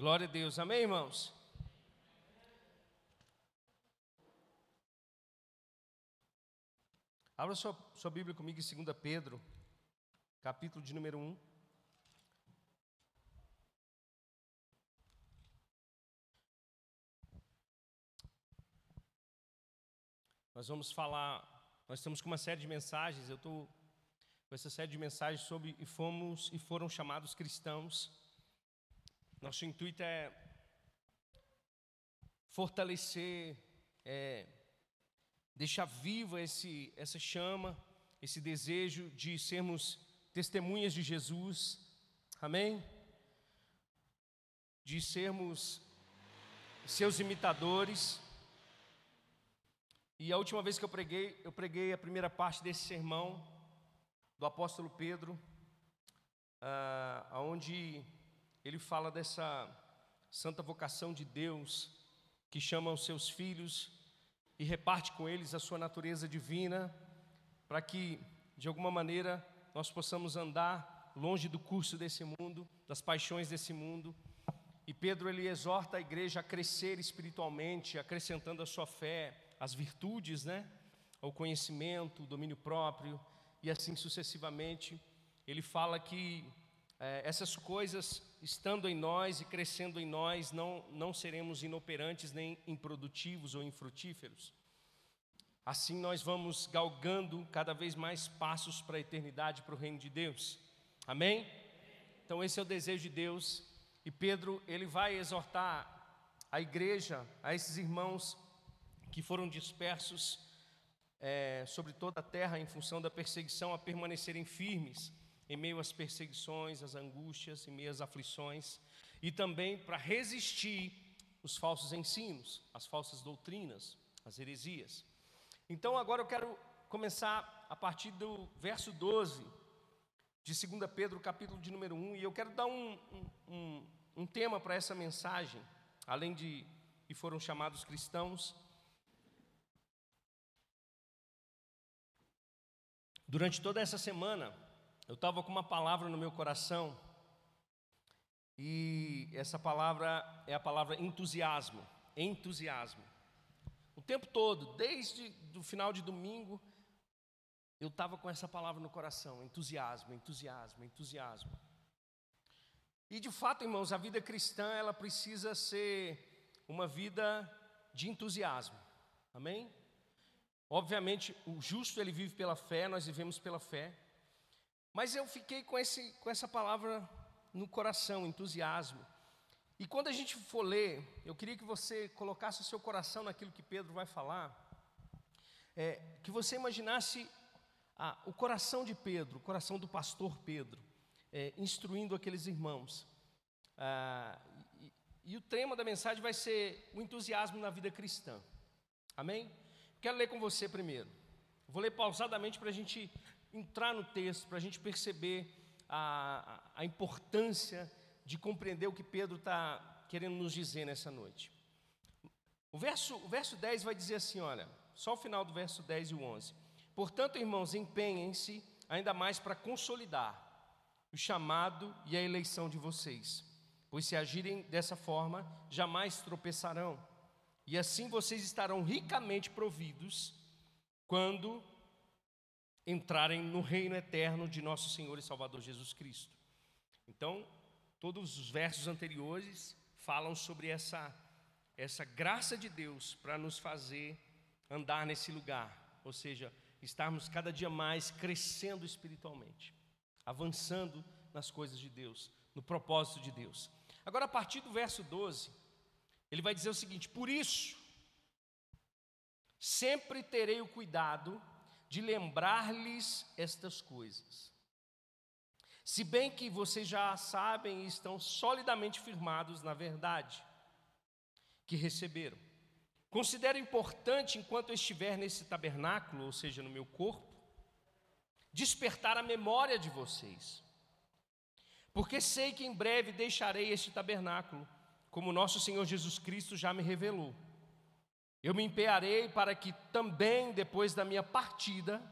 Glória a Deus, amém, irmãos? Abra sua, sua Bíblia comigo em 2 Pedro, capítulo de número 1. Nós vamos falar, nós estamos com uma série de mensagens, eu estou com essa série de mensagens sobre e fomos e foram chamados cristãos. Nosso intuito é fortalecer, é, deixar viva esse, essa chama, esse desejo de sermos testemunhas de Jesus, amém? De sermos seus imitadores. E a última vez que eu preguei, eu preguei a primeira parte desse sermão do apóstolo Pedro, ah, onde ele fala dessa santa vocação de Deus que chama os seus filhos e reparte com eles a sua natureza divina, para que, de alguma maneira, nós possamos andar longe do curso desse mundo, das paixões desse mundo. E Pedro ele exorta a igreja a crescer espiritualmente, acrescentando a sua fé, as virtudes, né? O conhecimento, o domínio próprio, e assim sucessivamente. Ele fala que é, essas coisas, estando em nós e crescendo em nós, não, não seremos inoperantes nem improdutivos ou infrutíferos. Assim nós vamos galgando cada vez mais passos para a eternidade, para o reino de Deus. Amém? Então esse é o desejo de Deus. E Pedro, ele vai exortar a igreja, a esses irmãos que foram dispersos é, sobre toda a terra em função da perseguição a permanecerem firmes em meio às perseguições, às angústias, em meio às aflições, e também para resistir os falsos ensinos, as falsas doutrinas, as heresias. Então agora eu quero começar a partir do verso 12 de 2 Pedro, capítulo de número 1, e eu quero dar um, um, um tema para essa mensagem, além de e foram chamados cristãos, Durante toda essa semana, eu estava com uma palavra no meu coração, e essa palavra é a palavra entusiasmo. Entusiasmo. O tempo todo, desde o final de domingo, eu estava com essa palavra no coração: entusiasmo, entusiasmo, entusiasmo. E de fato, irmãos, a vida cristã ela precisa ser uma vida de entusiasmo. Amém? Obviamente, o justo ele vive pela fé, nós vivemos pela fé. Mas eu fiquei com, esse, com essa palavra no coração, entusiasmo. E quando a gente for ler, eu queria que você colocasse o seu coração naquilo que Pedro vai falar, é, que você imaginasse ah, o coração de Pedro, o coração do pastor Pedro, é, instruindo aqueles irmãos. Ah, e, e o tema da mensagem vai ser o entusiasmo na vida cristã. Amém? Quero ler com você primeiro. Vou ler pausadamente para a gente entrar no texto, para a gente perceber a, a, importância de compreender o que Pedro está querendo nos dizer nessa noite. O verso, o verso 10 vai dizer assim: olha, só o final do verso 10 e o 11. Portanto, irmãos, empenhem-se ainda mais para consolidar o chamado e a eleição de vocês, pois se agirem dessa forma, jamais tropeçarão e assim vocês estarão ricamente providos quando entrarem no reino eterno de nosso Senhor e Salvador Jesus Cristo. Então, todos os versos anteriores falam sobre essa essa graça de Deus para nos fazer andar nesse lugar, ou seja, estarmos cada dia mais crescendo espiritualmente, avançando nas coisas de Deus, no propósito de Deus. Agora, a partir do verso 12, ele vai dizer o seguinte: Por isso, sempre terei o cuidado de lembrar-lhes estas coisas. Se bem que vocês já sabem e estão solidamente firmados na verdade que receberam. Considero importante, enquanto estiver nesse tabernáculo, ou seja, no meu corpo, despertar a memória de vocês. Porque sei que em breve deixarei este tabernáculo como nosso Senhor Jesus Cristo já me revelou. Eu me empenharei para que também depois da minha partida,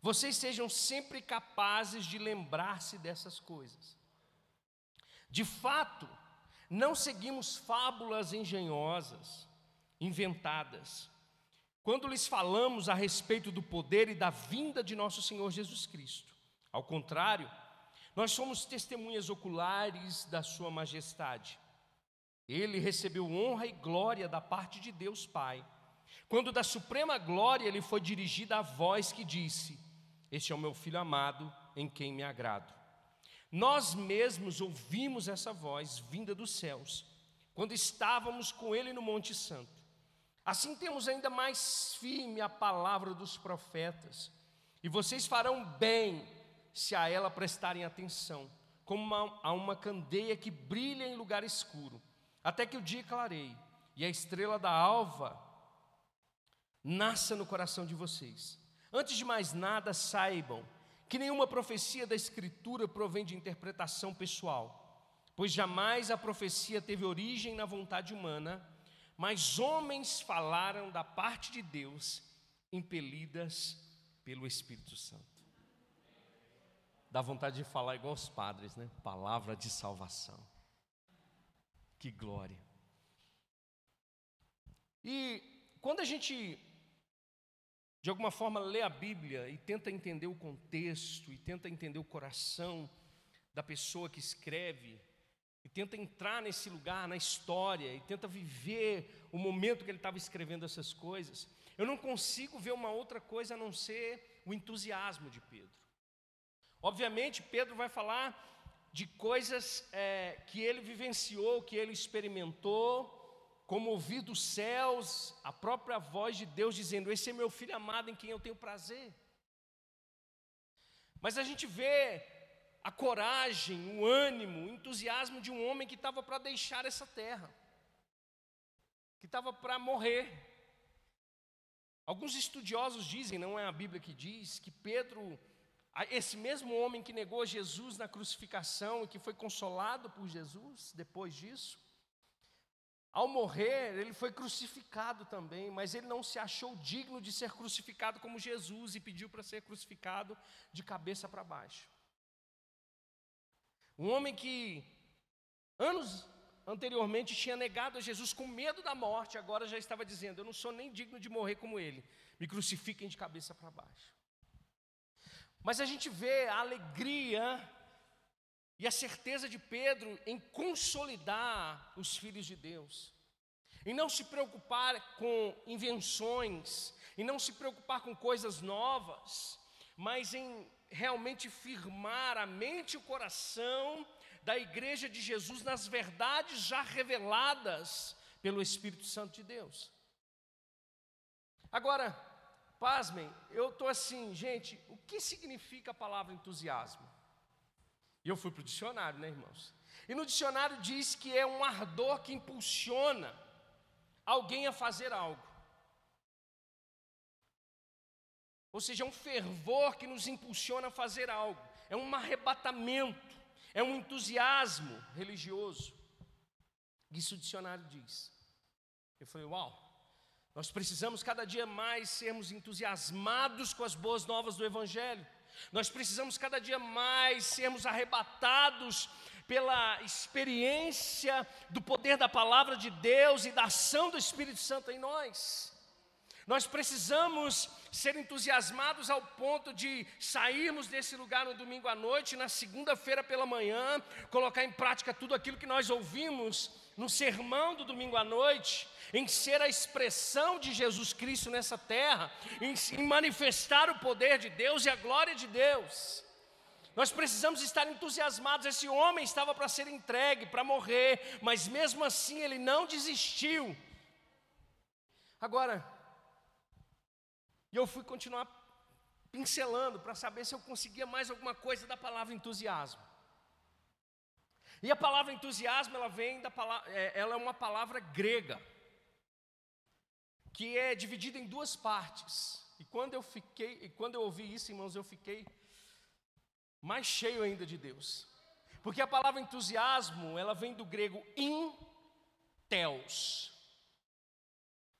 vocês sejam sempre capazes de lembrar-se dessas coisas. De fato, Não seguimos fábulas engenhosas, inventadas, quando lhes falamos a respeito do poder e da vinda de nosso Senhor Jesus Cristo. Ao contrário, nós somos testemunhas oculares da Sua majestade. Ele recebeu honra e glória da parte de Deus Pai, quando da suprema glória lhe foi dirigida a voz que disse: Este é o meu filho amado, em quem me agrado. Nós mesmos ouvimos essa voz vinda dos céus, quando estávamos com ele no Monte Santo. Assim temos ainda mais firme a palavra dos profetas, e vocês farão bem se a ela prestarem atenção, como a uma candeia que brilha em lugar escuro, até que o dia clareie e a estrela da alva nasça no coração de vocês. Antes de mais nada, saibam que nenhuma profecia da Escritura provém de interpretação pessoal, pois jamais a profecia teve origem na vontade humana, mas homens falaram da parte de Deus, impelidas pelo Espírito Santo. Dá vontade de falar igual os padres, né? Palavra de salvação. Que glória. E quando a gente de alguma forma lê a Bíblia e tenta entender o contexto, e tenta entender o coração da pessoa que escreve, e tenta entrar nesse lugar, na história, e tenta viver o momento que ele estava escrevendo essas coisas, eu não consigo ver uma outra coisa a não ser o entusiasmo de Pedro. Obviamente, Pedro vai falar de coisas é, que ele vivenciou, que ele experimentou, como ouvir dos céus a própria voz de Deus dizendo: Esse é meu filho amado em quem eu tenho prazer. Mas a gente vê a coragem, o ânimo, o entusiasmo de um homem que estava para deixar essa terra, que estava para morrer. Alguns estudiosos dizem, não é a Bíblia que diz, que Pedro, esse mesmo homem que negou Jesus na crucificação e que foi consolado por Jesus depois disso, ao morrer, ele foi crucificado também, mas ele não se achou digno de ser crucificado como Jesus e pediu para ser crucificado de cabeça para baixo. Um homem que anos anteriormente tinha negado a Jesus com medo da morte, agora já estava dizendo: Eu não sou nem digno de morrer como ele, me crucifiquem de cabeça para baixo. Mas a gente vê a alegria e a certeza de Pedro em consolidar os filhos de Deus, em não se preocupar com invenções, em não se preocupar com coisas novas, mas em realmente firmar a mente e o coração da igreja de Jesus nas verdades já reveladas pelo Espírito Santo de Deus. Agora, pasmem, eu estou assim, gente, o que significa a palavra entusiasmo? E eu fui para o dicionário, né, irmãos? E no dicionário diz que é um ardor que impulsiona alguém a fazer algo. Ou seja, é um fervor que nos impulsiona a fazer algo. É um arrebatamento, é um entusiasmo religioso. Isso o dicionário diz. Eu falei, uau, nós precisamos cada dia mais sermos entusiasmados com as boas novas do Evangelho. Nós precisamos cada dia mais sermos arrebatados pela experiência do poder da palavra de Deus e da ação do Espírito Santo em nós. Nós precisamos ser entusiasmados ao ponto de sairmos desse lugar no domingo à noite, na segunda-feira pela manhã, colocar em prática tudo aquilo que nós ouvimos no sermão do domingo à noite, em ser a expressão de Jesus Cristo nessa terra, em, em manifestar o poder de Deus e a glória de Deus. Nós precisamos estar entusiasmados. Esse homem estava para ser entregue, para morrer, mas mesmo assim ele não desistiu. Agora, eu fui continuar pincelando para saber se eu conseguia mais alguma coisa da palavra entusiasmo. E a palavra entusiasmo, ela vem da palavra, é, ela é uma palavra grega que é dividida em duas partes. E quando eu fiquei, e quando eu ouvi isso, irmãos, eu fiquei mais cheio ainda de Deus. Porque a palavra entusiasmo, ela vem do grego in teos,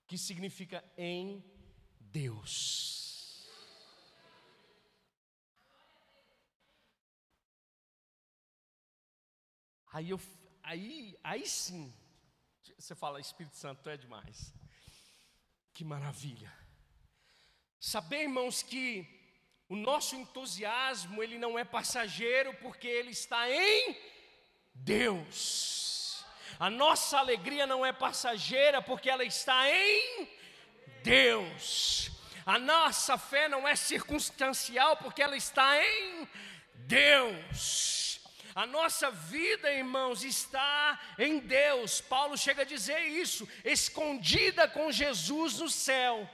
que significa em Deus. Aí eu aí, aí sim, você fala, Espírito Santo é demais. Que maravilha. Saber, irmãos, que o nosso entusiasmo, ele não é passageiro, porque ele está em Deus. A nossa alegria não é passageira, porque ela está em Deus. A nossa fé não é circunstancial, porque ela está em Deus. A nossa vida, irmãos, está em Deus. Paulo chega a dizer isso, escondida com Jesus no céu.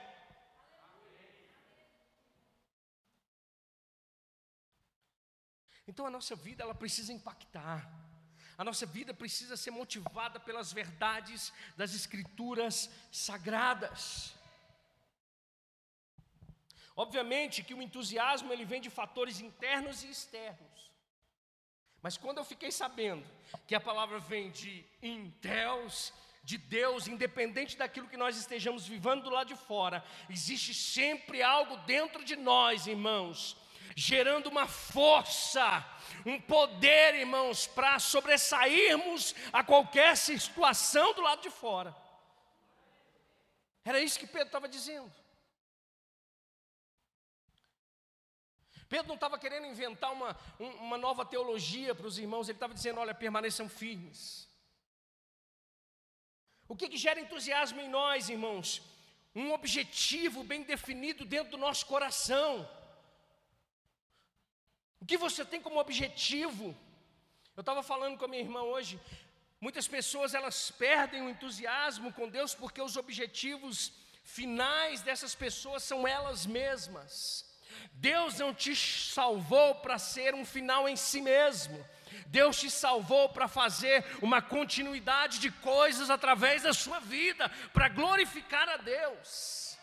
Então a nossa vida ela precisa impactar. A nossa vida precisa ser motivada pelas verdades das escrituras sagradas. Obviamente que o entusiasmo ele vem de fatores internos e externos. Mas quando eu fiquei sabendo que a palavra vem de Deus, de Deus, independente daquilo que nós estejamos vivendo do lado de fora, existe sempre algo dentro de nós, irmãos, gerando uma força, um poder, irmãos, para sobressairmos a qualquer situação do lado de fora. Era isso que Pedro estava dizendo. Pedro não estava querendo inventar uma, uma nova teologia para os irmãos, ele estava dizendo: olha, permaneçam firmes. O que, que gera entusiasmo em nós, irmãos? Um objetivo bem definido dentro do nosso coração. O que você tem como objetivo? Eu estava falando com a minha irmã hoje. Muitas pessoas elas perdem o entusiasmo com Deus porque os objetivos finais dessas pessoas são elas mesmas. Deus não te salvou para ser um final em si mesmo. Deus te salvou para fazer uma continuidade de coisas através da sua vida, para glorificar a Deus.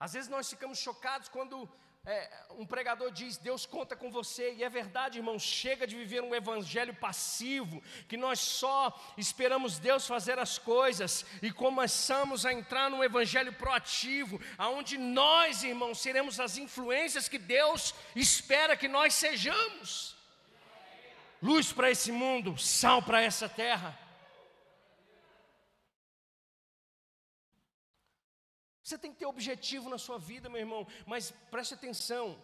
Às vezes nós ficamos chocados quando é, um pregador diz: Deus conta com você, e é verdade, irmão. Chega de viver um evangelho passivo, que nós só esperamos Deus fazer as coisas e começamos a entrar num evangelho proativo, aonde nós, irmãos, seremos as influências que Deus espera que nós sejamos. Luz para esse mundo, sal para essa terra. Você tem que ter objetivo na sua vida, meu irmão, mas preste atenção.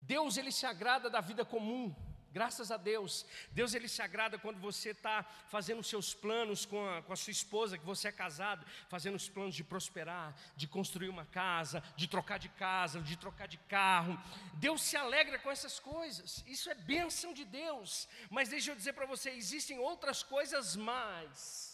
Deus ele se agrada da vida comum. Graças a Deus. Deus ele se agrada quando você está fazendo seus planos com a, com a sua esposa, que você é casado, fazendo os planos de prosperar, de construir uma casa, de trocar de casa, de trocar de carro. Deus se alegra com essas coisas. Isso é bênção de Deus. Mas deixa eu dizer para você, existem outras coisas mais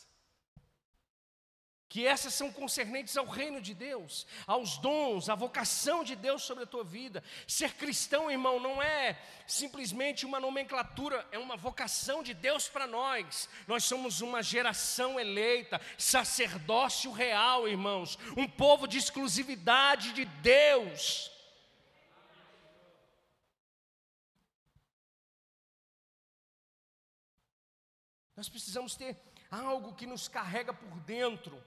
que essas são concernentes ao reino de Deus, aos dons, à vocação de Deus sobre a tua vida. Ser cristão, irmão, não é simplesmente uma nomenclatura, é uma vocação de Deus para nós. Nós somos uma geração eleita, sacerdócio real, irmãos, um povo de exclusividade de Deus. Nós precisamos ter algo que nos carrega por dentro.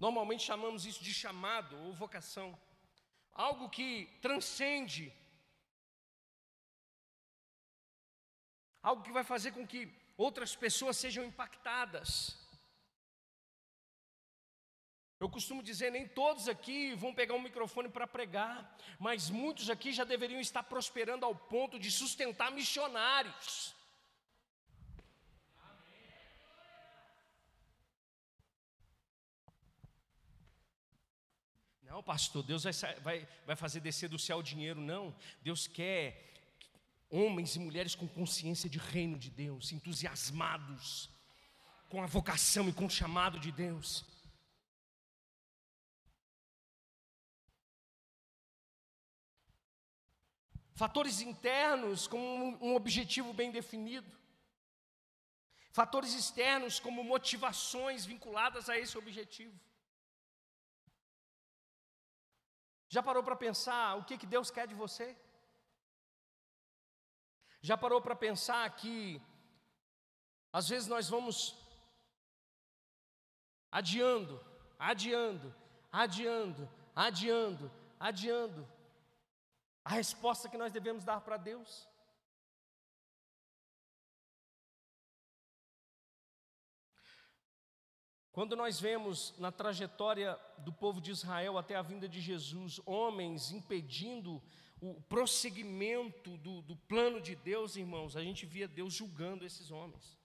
Normalmente chamamos isso de chamado ou vocação. Algo que transcende. Algo que vai fazer com que outras pessoas sejam impactadas. Eu costumo dizer, nem todos aqui vão pegar um microfone para pregar, mas muitos aqui já deveriam estar prosperando ao ponto de sustentar missionários. Não, pastor, Deus vai, vai, vai fazer descer do céu dinheiro. Não, Deus quer homens e mulheres com consciência de reino de Deus, entusiasmados com a vocação e com o chamado de Deus. Fatores internos com um objetivo bem definido. Fatores externos como motivações vinculadas a esse objetivo. Já parou para pensar o que, que Deus quer de você? Já parou para pensar que às vezes nós vamos adiando, adiando, adiando, adiando, adiando a resposta que nós devemos dar para Deus. Quando nós vemos na trajetória do povo de Israel até a vinda de Jesus, homens impedindo o prosseguimento do, do plano de Deus, irmãos, a gente via Deus julgando esses homens.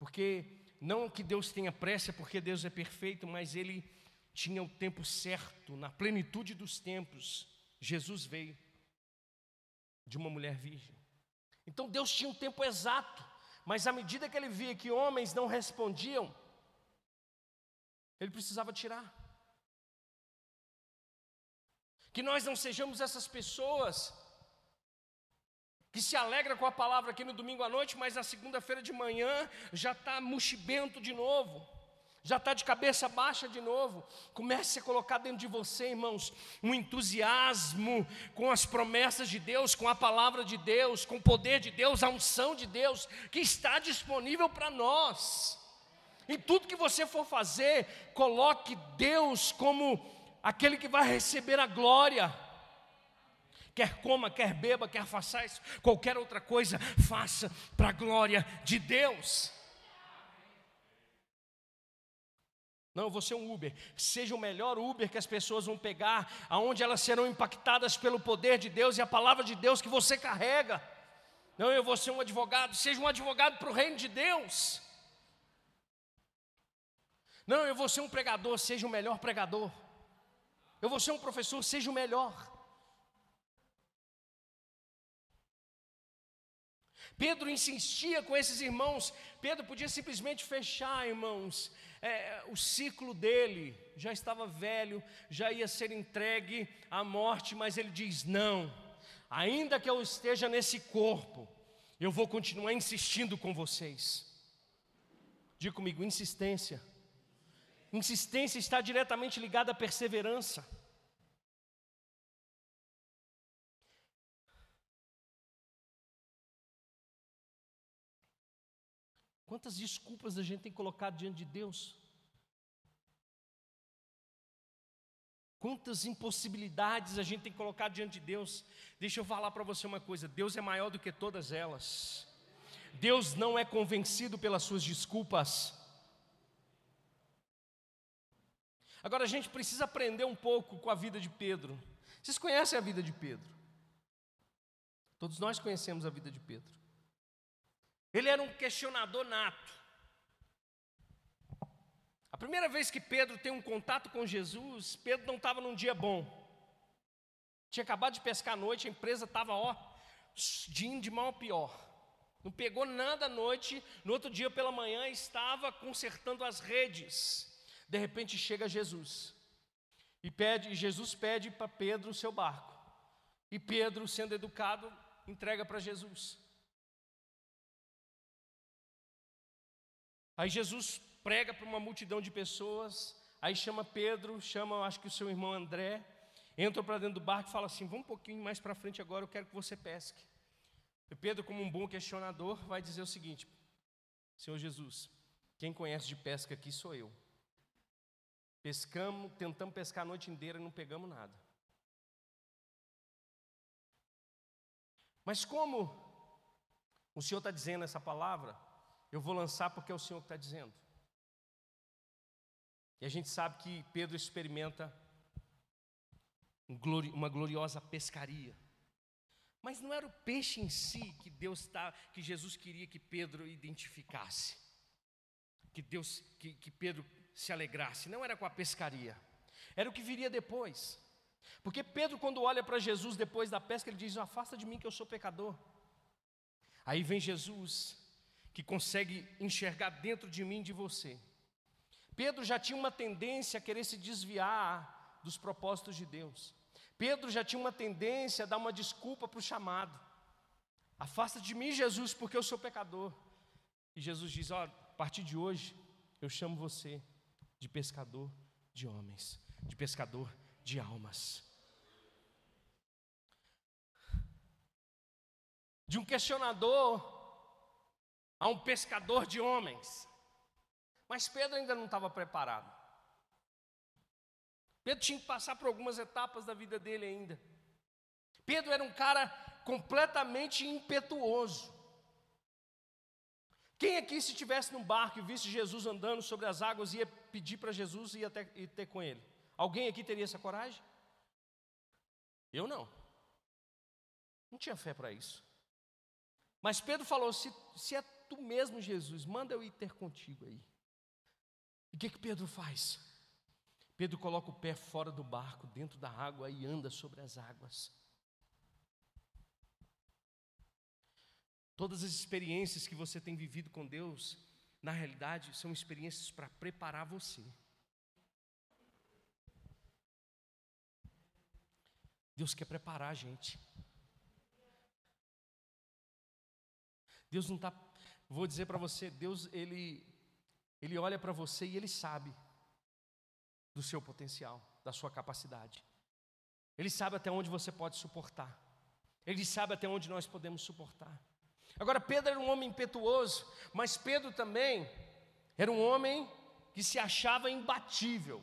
Porque não que Deus tenha pressa, porque Deus é perfeito, mas Ele tinha o tempo certo, na plenitude dos tempos, Jesus veio de uma mulher virgem. Então Deus tinha um tempo exato, mas à medida que ele via que homens não respondiam, ele precisava tirar. Que nós não sejamos essas pessoas que se alegra com a palavra aqui no domingo à noite, mas na segunda-feira de manhã já está mochibento de novo, já está de cabeça baixa de novo. Comece a colocar dentro de você, irmãos, um entusiasmo com as promessas de Deus, com a palavra de Deus, com o poder de Deus, a unção de Deus, que está disponível para nós. Em tudo que você for fazer, coloque Deus como aquele que vai receber a glória. Quer coma, quer beba, quer faça isso, qualquer outra coisa, faça para a glória de Deus. Não, você é um Uber. Seja o melhor Uber que as pessoas vão pegar, aonde elas serão impactadas pelo poder de Deus e a palavra de Deus que você carrega. Não, eu vou ser um advogado. Seja um advogado para o reino de Deus. Não, eu vou ser um pregador. Seja o melhor pregador. Eu vou ser um professor, seja o melhor. Pedro insistia com esses irmãos. Pedro podia simplesmente fechar, irmãos, é, o ciclo dele. Já estava velho, já ia ser entregue à morte, mas ele diz: Não, ainda que eu esteja nesse corpo, eu vou continuar insistindo com vocês. Diga comigo: insistência. Insistência está diretamente ligada à perseverança. Quantas desculpas a gente tem colocado diante de Deus? Quantas impossibilidades a gente tem colocado diante de Deus? Deixa eu falar para você uma coisa: Deus é maior do que todas elas. Deus não é convencido pelas suas desculpas. Agora a gente precisa aprender um pouco com a vida de Pedro. Vocês conhecem a vida de Pedro? Todos nós conhecemos a vida de Pedro. Ele era um questionador nato. Primeira vez que Pedro tem um contato com Jesus, Pedro não estava num dia bom. Tinha acabado de pescar à noite, a empresa estava, ó, de de mal a pior. Não pegou nada à noite, no outro dia pela manhã estava consertando as redes. De repente chega Jesus. E pede, Jesus pede para Pedro o seu barco. E Pedro, sendo educado, entrega para Jesus. Aí Jesus prega para uma multidão de pessoas, aí chama Pedro, chama, acho que o seu irmão André, entra para dentro do barco e fala assim: Vamos um pouquinho mais para frente agora, eu quero que você pesque. E Pedro, como um bom questionador, vai dizer o seguinte: Senhor Jesus, quem conhece de pesca aqui sou eu. Pescamos, tentamos pescar a noite inteira e não pegamos nada. Mas como o Senhor está dizendo essa palavra, eu vou lançar porque é o Senhor que está dizendo. E a gente sabe que Pedro experimenta uma gloriosa pescaria. Mas não era o peixe em si que Deus tá, que Jesus queria que Pedro identificasse. Que Deus, que, que Pedro se alegrasse, não era com a pescaria, era o que viria depois. Porque Pedro, quando olha para Jesus depois da pesca, ele diz: Afasta de mim que eu sou pecador. Aí vem Jesus, que consegue enxergar dentro de mim de você. Pedro já tinha uma tendência a querer se desviar dos propósitos de Deus. Pedro já tinha uma tendência a dar uma desculpa para o chamado. Afasta de mim, Jesus, porque eu sou pecador. E Jesus diz: Ó, a partir de hoje, eu chamo você de pescador de homens, de pescador de almas. De um questionador a um pescador de homens. Mas Pedro ainda não estava preparado. Pedro tinha que passar por algumas etapas da vida dele ainda. Pedro era um cara completamente impetuoso. Quem aqui, se estivesse num barco e visse Jesus andando sobre as águas, ia pedir para Jesus e ia ter, ia ter com ele? Alguém aqui teria essa coragem? Eu não. Não tinha fé para isso. Mas Pedro falou: se, se é tu mesmo, Jesus, manda eu ir ter contigo aí. E o que, que Pedro faz? Pedro coloca o pé fora do barco, dentro da água e anda sobre as águas. Todas as experiências que você tem vivido com Deus, na realidade, são experiências para preparar você. Deus quer preparar a gente. Deus não está, vou dizer para você, Deus ele ele olha para você e ele sabe do seu potencial, da sua capacidade. Ele sabe até onde você pode suportar. Ele sabe até onde nós podemos suportar. Agora Pedro era um homem impetuoso, mas Pedro também era um homem que se achava imbatível.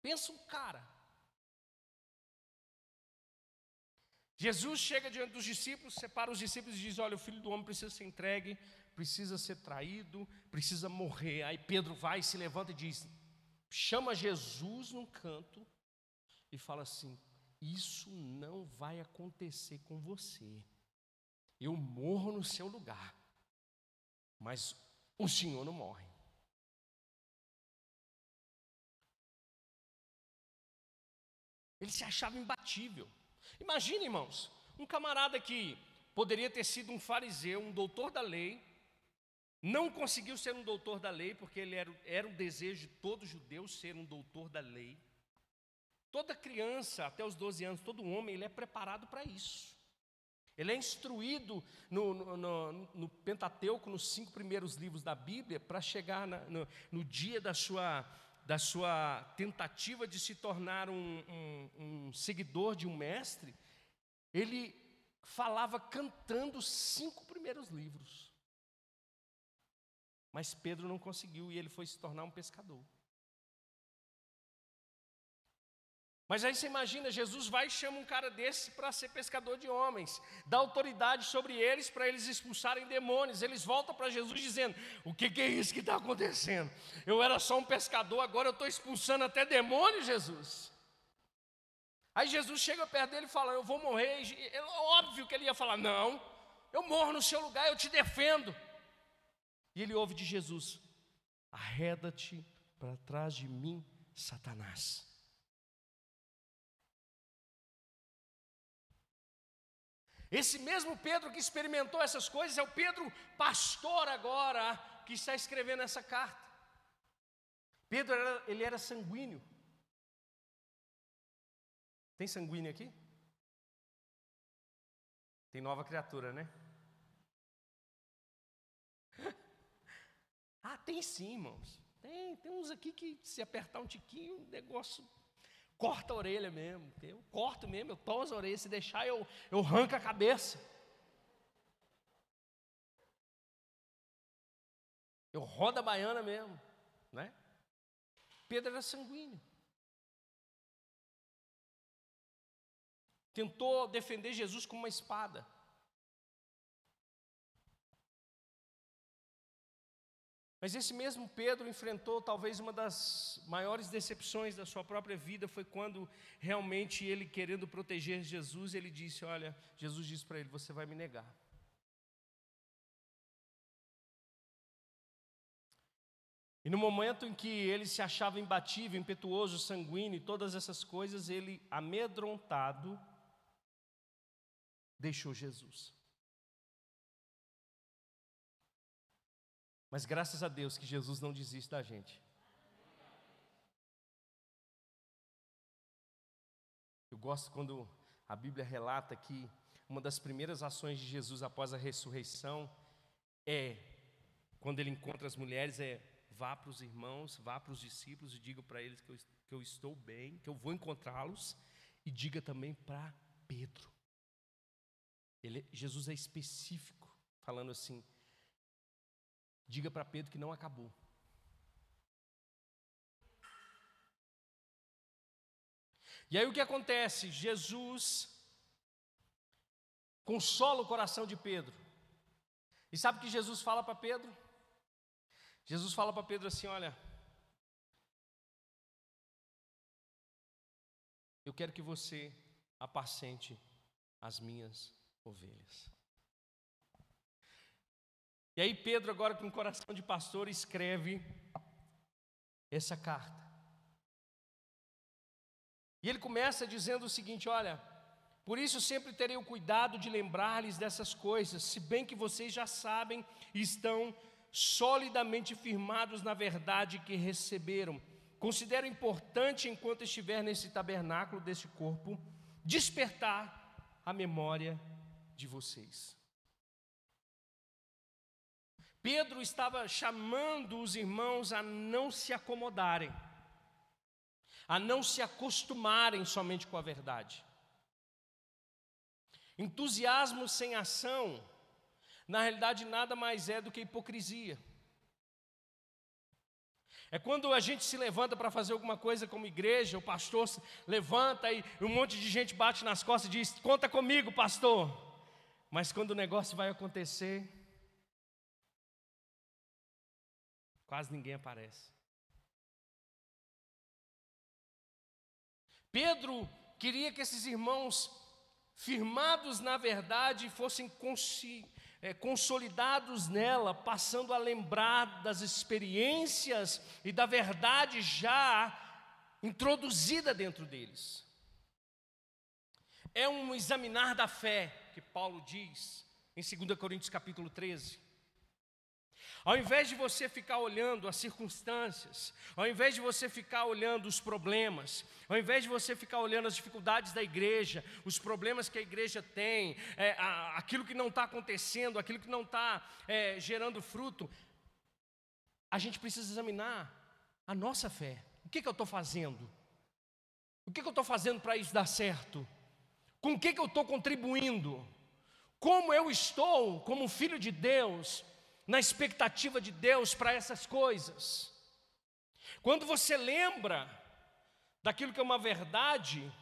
Pensa um cara Jesus chega diante dos discípulos, separa os discípulos e diz: Olha, o filho do homem precisa ser entregue, precisa ser traído, precisa morrer. Aí Pedro vai, se levanta e diz: chama Jesus num canto e fala assim: Isso não vai acontecer com você. Eu morro no seu lugar, mas o Senhor não morre. Ele se achava imbatível. Imagine, irmãos, um camarada que poderia ter sido um fariseu, um doutor da lei, não conseguiu ser um doutor da lei, porque ele era, era o desejo de todo judeu ser um doutor da lei. Toda criança, até os 12 anos, todo homem, ele é preparado para isso. Ele é instruído no, no, no, no, Pentateuco, nos cinco primeiros livros da Bíblia, para chegar na, no, dia da sua da sua tentativa de se tornar um, um, um seguidor de um mestre, ele falava cantando os cinco primeiros livros. Mas Pedro não conseguiu e ele foi se tornar um pescador. Mas aí você imagina, Jesus vai e chama um cara desse para ser pescador de homens, dá autoridade sobre eles para eles expulsarem demônios. Eles voltam para Jesus dizendo: O que, que é isso que está acontecendo? Eu era só um pescador, agora eu estou expulsando até demônios, Jesus. Aí Jesus chega perto dele e fala: Eu vou morrer. É óbvio que ele ia falar: Não, eu morro no seu lugar, eu te defendo. E ele ouve de Jesus: Arreda-te para trás de mim, Satanás. Esse mesmo Pedro que experimentou essas coisas é o Pedro pastor agora que está escrevendo essa carta. Pedro era, ele era sanguíneo. Tem sanguíneo aqui? Tem nova criatura, né? Ah, tem sim, irmãos. Tem, tem uns aqui que se apertar um tiquinho, o negócio corta a orelha mesmo. Eu corto mesmo, eu toso a orelha. Se deixar, eu, eu arranco a cabeça. Eu rodo a baiana mesmo. Né? Pedro era sanguíneo. Tentou defender Jesus com uma espada. Mas esse mesmo Pedro enfrentou talvez uma das maiores decepções da sua própria vida foi quando realmente ele querendo proteger Jesus, ele disse: "Olha, Jesus disse para ele: você vai me negar". E no momento em que ele se achava imbatível, impetuoso, sanguíneo, e todas essas coisas, ele amedrontado deixou Jesus. Mas graças a Deus que Jesus não desiste da gente. Eu gosto quando a Bíblia relata que uma das primeiras ações de Jesus após a ressurreição é, quando ele encontra as mulheres, é vá para os irmãos, vá para os discípulos e diga para eles que eu, que eu estou bem, que eu vou encontrá-los, e diga também para Pedro. Ele, Jesus é específico, falando assim: Diga para Pedro que não acabou. E aí o que acontece? Jesus consola o coração de Pedro. E sabe o que Jesus fala para Pedro? Jesus fala para Pedro assim: Olha, eu quero que você apacente as minhas ovelhas. E aí Pedro, agora com coração de pastor, escreve essa carta. E ele começa dizendo o seguinte: olha, por isso sempre terei o cuidado de lembrar-lhes dessas coisas, se bem que vocês já sabem e estão solidamente firmados na verdade que receberam. Considero importante, enquanto estiver nesse tabernáculo desse corpo, despertar a memória de vocês. Pedro estava chamando os irmãos a não se acomodarem, a não se acostumarem somente com a verdade. Entusiasmo sem ação, na realidade, nada mais é do que hipocrisia. É quando a gente se levanta para fazer alguma coisa como igreja, o pastor levanta e um monte de gente bate nas costas e diz: Conta comigo, pastor. Mas quando o negócio vai acontecer, quase ninguém aparece. Pedro queria que esses irmãos, firmados na verdade, fossem é, consolidados nela, passando a lembrar das experiências e da verdade já introduzida dentro deles. É um examinar da fé que Paulo diz em 2 Coríntios capítulo 13. Ao invés de você ficar olhando as circunstâncias, ao invés de você ficar olhando os problemas, ao invés de você ficar olhando as dificuldades da igreja, os problemas que a igreja tem, é, a, aquilo que não está acontecendo, aquilo que não está é, gerando fruto, a gente precisa examinar a nossa fé. O que, que eu estou fazendo? O que, que eu estou fazendo para isso dar certo? Com o que, que eu estou contribuindo? Como eu estou, como filho de Deus, na expectativa de Deus para essas coisas. Quando você lembra daquilo que é uma verdade,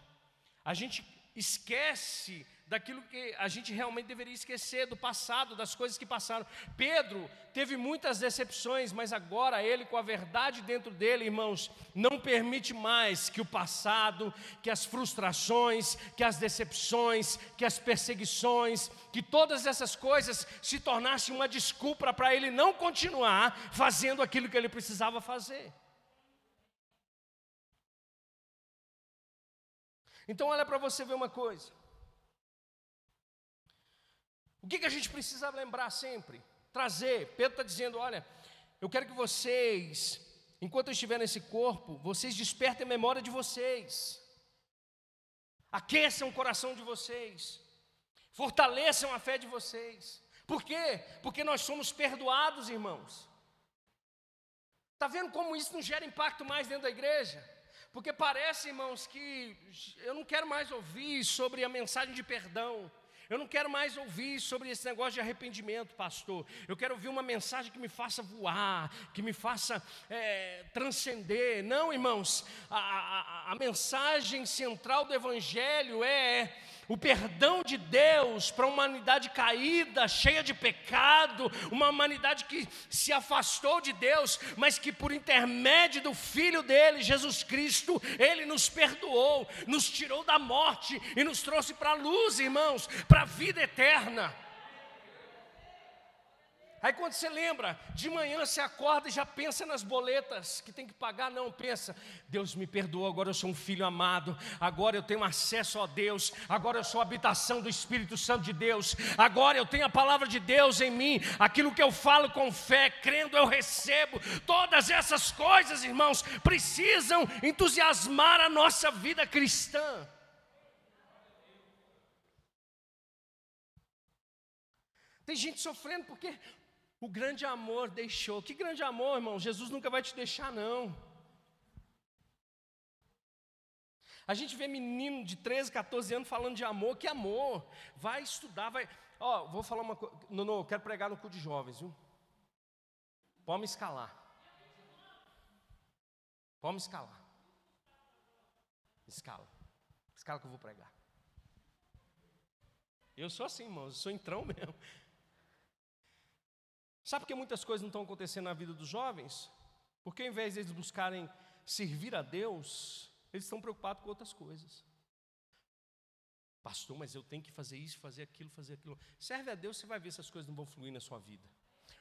a gente esquece daquilo que a gente realmente deveria esquecer do passado, das coisas que passaram. Pedro teve muitas decepções, mas agora ele, com a verdade dentro dele, irmãos, não permite mais que o passado, que as frustrações, que as decepções, que as perseguições, que todas essas coisas se tornassem uma desculpa para ele não continuar fazendo aquilo que ele precisava fazer. Então, olha para você ver uma coisa. O que, que a gente precisa lembrar sempre? Trazer. Pedro está dizendo: olha, eu quero que vocês, enquanto eu estiver nesse corpo, vocês despertem a memória de vocês, aqueçam o coração de vocês, fortaleçam a fé de vocês. Por quê? Porque nós somos perdoados, irmãos. Está vendo como isso não gera impacto mais dentro da igreja? Porque parece, irmãos, que eu não quero mais ouvir sobre a mensagem de perdão. Eu não quero mais ouvir sobre esse negócio de arrependimento, pastor. Eu quero ouvir uma mensagem que me faça voar, que me faça é, transcender. Não, irmãos, a, a, a mensagem central do Evangelho é o perdão de Deus para uma humanidade caída, cheia de pecado, uma humanidade que se afastou de Deus, mas que por intermédio do Filho dele, Jesus Cristo, ele nos perdoou, nos tirou da morte e nos trouxe para a luz, irmãos, para a vida eterna. Aí quando você lembra, de manhã você acorda e já pensa nas boletas que tem que pagar, não, pensa, Deus me perdoou, agora eu sou um filho amado, agora eu tenho acesso a Deus, agora eu sou habitação do Espírito Santo de Deus, agora eu tenho a palavra de Deus em mim, aquilo que eu falo com fé, crendo eu recebo, todas essas coisas, irmãos, precisam entusiasmar a nossa vida cristã. Tem gente sofrendo porque o grande amor deixou. Que grande amor, irmão? Jesus nunca vai te deixar, não. A gente vê menino de 13, 14 anos falando de amor, que amor? Vai estudar, vai. Ó, oh, vou falar uma coisa. Não, não, quero pregar no cu de jovens, viu? Pode me escalar. Pode me escalar. Escala. escala que eu vou pregar. Eu sou assim, irmãos, eu sou entrão mesmo. Sabe por que muitas coisas não estão acontecendo na vida dos jovens? Porque ao invés de eles buscarem servir a Deus, eles estão preocupados com outras coisas. Pastor, mas eu tenho que fazer isso, fazer aquilo, fazer aquilo. Serve a Deus, você vai ver se as coisas não vão fluir na sua vida.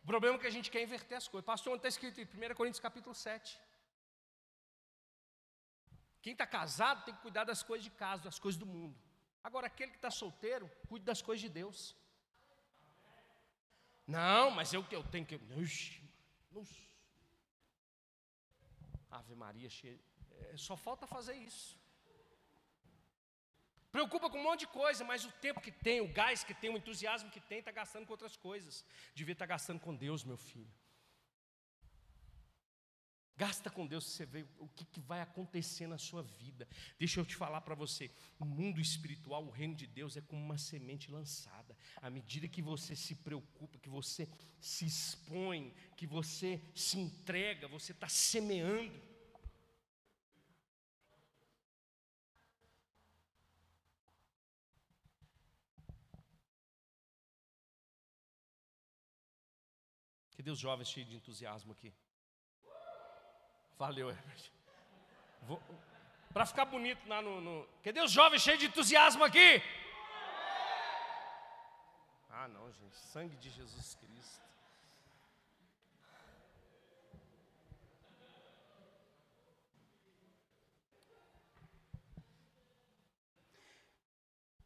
O problema é que a gente quer inverter as coisas. Pastor, está escrito em 1 Coríntios capítulo 7. Quem está casado tem que cuidar das coisas de casa, das coisas do mundo. Agora, aquele que está solteiro, cuide das coisas de Deus. Não, mas eu, eu tenho que. Ux, Ave Maria, cheia, é, só falta fazer isso. Preocupa com um monte de coisa, mas o tempo que tem, o gás que tem, o entusiasmo que tem, está gastando com outras coisas. Devia estar tá gastando com Deus, meu filho. Gasta com Deus, você vê o que, que vai acontecer na sua vida. Deixa eu te falar para você: o mundo espiritual, o reino de Deus é como uma semente lançada. À medida que você se preocupa, que você se expõe, que você se entrega, você está semeando. Que Deus jovens cheio de entusiasmo aqui. Valeu, Herbert. Para ficar bonito lá no, no. Cadê os jovens cheios de entusiasmo aqui? Ah, não, gente. Sangue de Jesus Cristo.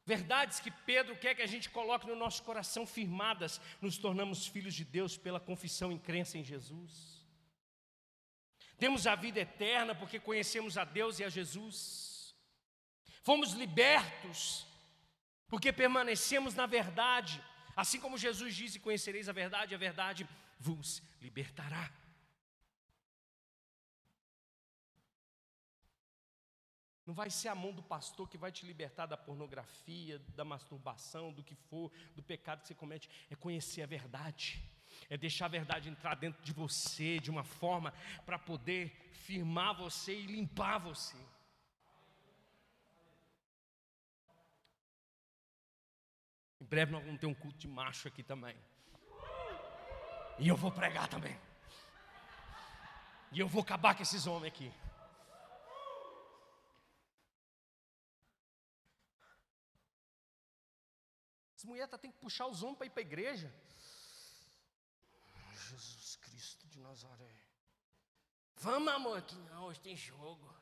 Verdades que Pedro quer que a gente coloque no nosso coração firmadas, nos tornamos filhos de Deus pela confissão e crença em Jesus. Temos a vida eterna porque conhecemos a Deus e a Jesus. Fomos libertos porque permanecemos na verdade. Assim como Jesus disse: Conhecereis a verdade, a verdade vos libertará. Não vai ser a mão do pastor que vai te libertar da pornografia, da masturbação, do que for, do pecado que você comete. É conhecer a verdade é deixar a verdade entrar dentro de você de uma forma para poder firmar você e limpar você. Em breve nós vamos ter um culto de macho aqui também. E eu vou pregar também. E eu vou acabar com esses homens aqui. As mulheres tá, têm que puxar os homens para ir para a igreja. Jesus Cristo de Nazaré. Vamos, amor, que não, hoje tem jogo.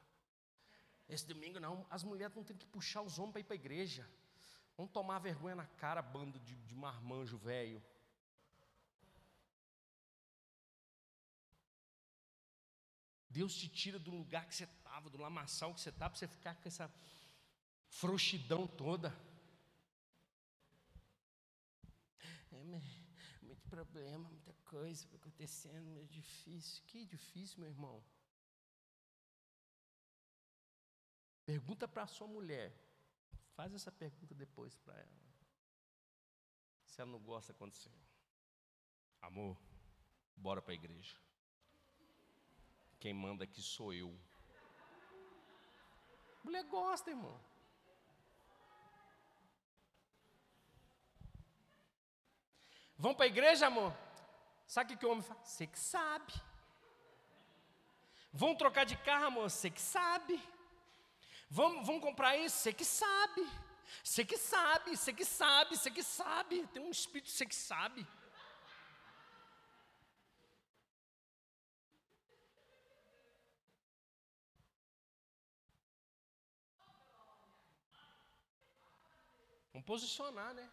Esse domingo não, as mulheres não têm que puxar os homens para ir para a igreja. Vamos tomar vergonha na cara, bando de, de marmanjo velho. Deus te tira do lugar que você estava, do lamaçal que você estava, para você ficar com essa frouxidão toda. É, muito problema, muita coisa acontecendo, é difícil. Que difícil, meu irmão. Pergunta para a sua mulher. Faz essa pergunta depois para ela. Se ela não gosta, aconteceu. Amor, bora para a igreja. Quem manda aqui sou eu. Mulher gosta, irmão. Vamos para a igreja, amor? Sabe o que o homem fala? Você que sabe. Vão trocar de carro, amor? Você que sabe. Vamos, vamos comprar isso? Você que sabe. Você que sabe, você que sabe, você que sabe. Tem um espírito, você que sabe. Vamos posicionar, né?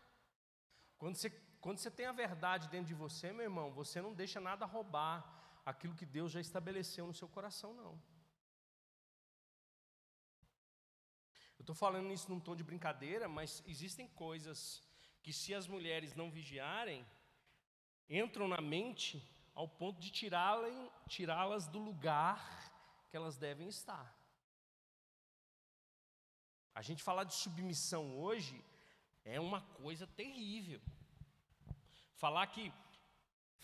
Quando você quando você tem a verdade dentro de você, meu irmão, você não deixa nada roubar aquilo que Deus já estabeleceu no seu coração, não. Eu estou falando isso num tom de brincadeira, mas existem coisas que, se as mulheres não vigiarem, entram na mente ao ponto de tirá-las do lugar que elas devem estar. A gente falar de submissão hoje é uma coisa terrível. Falar que,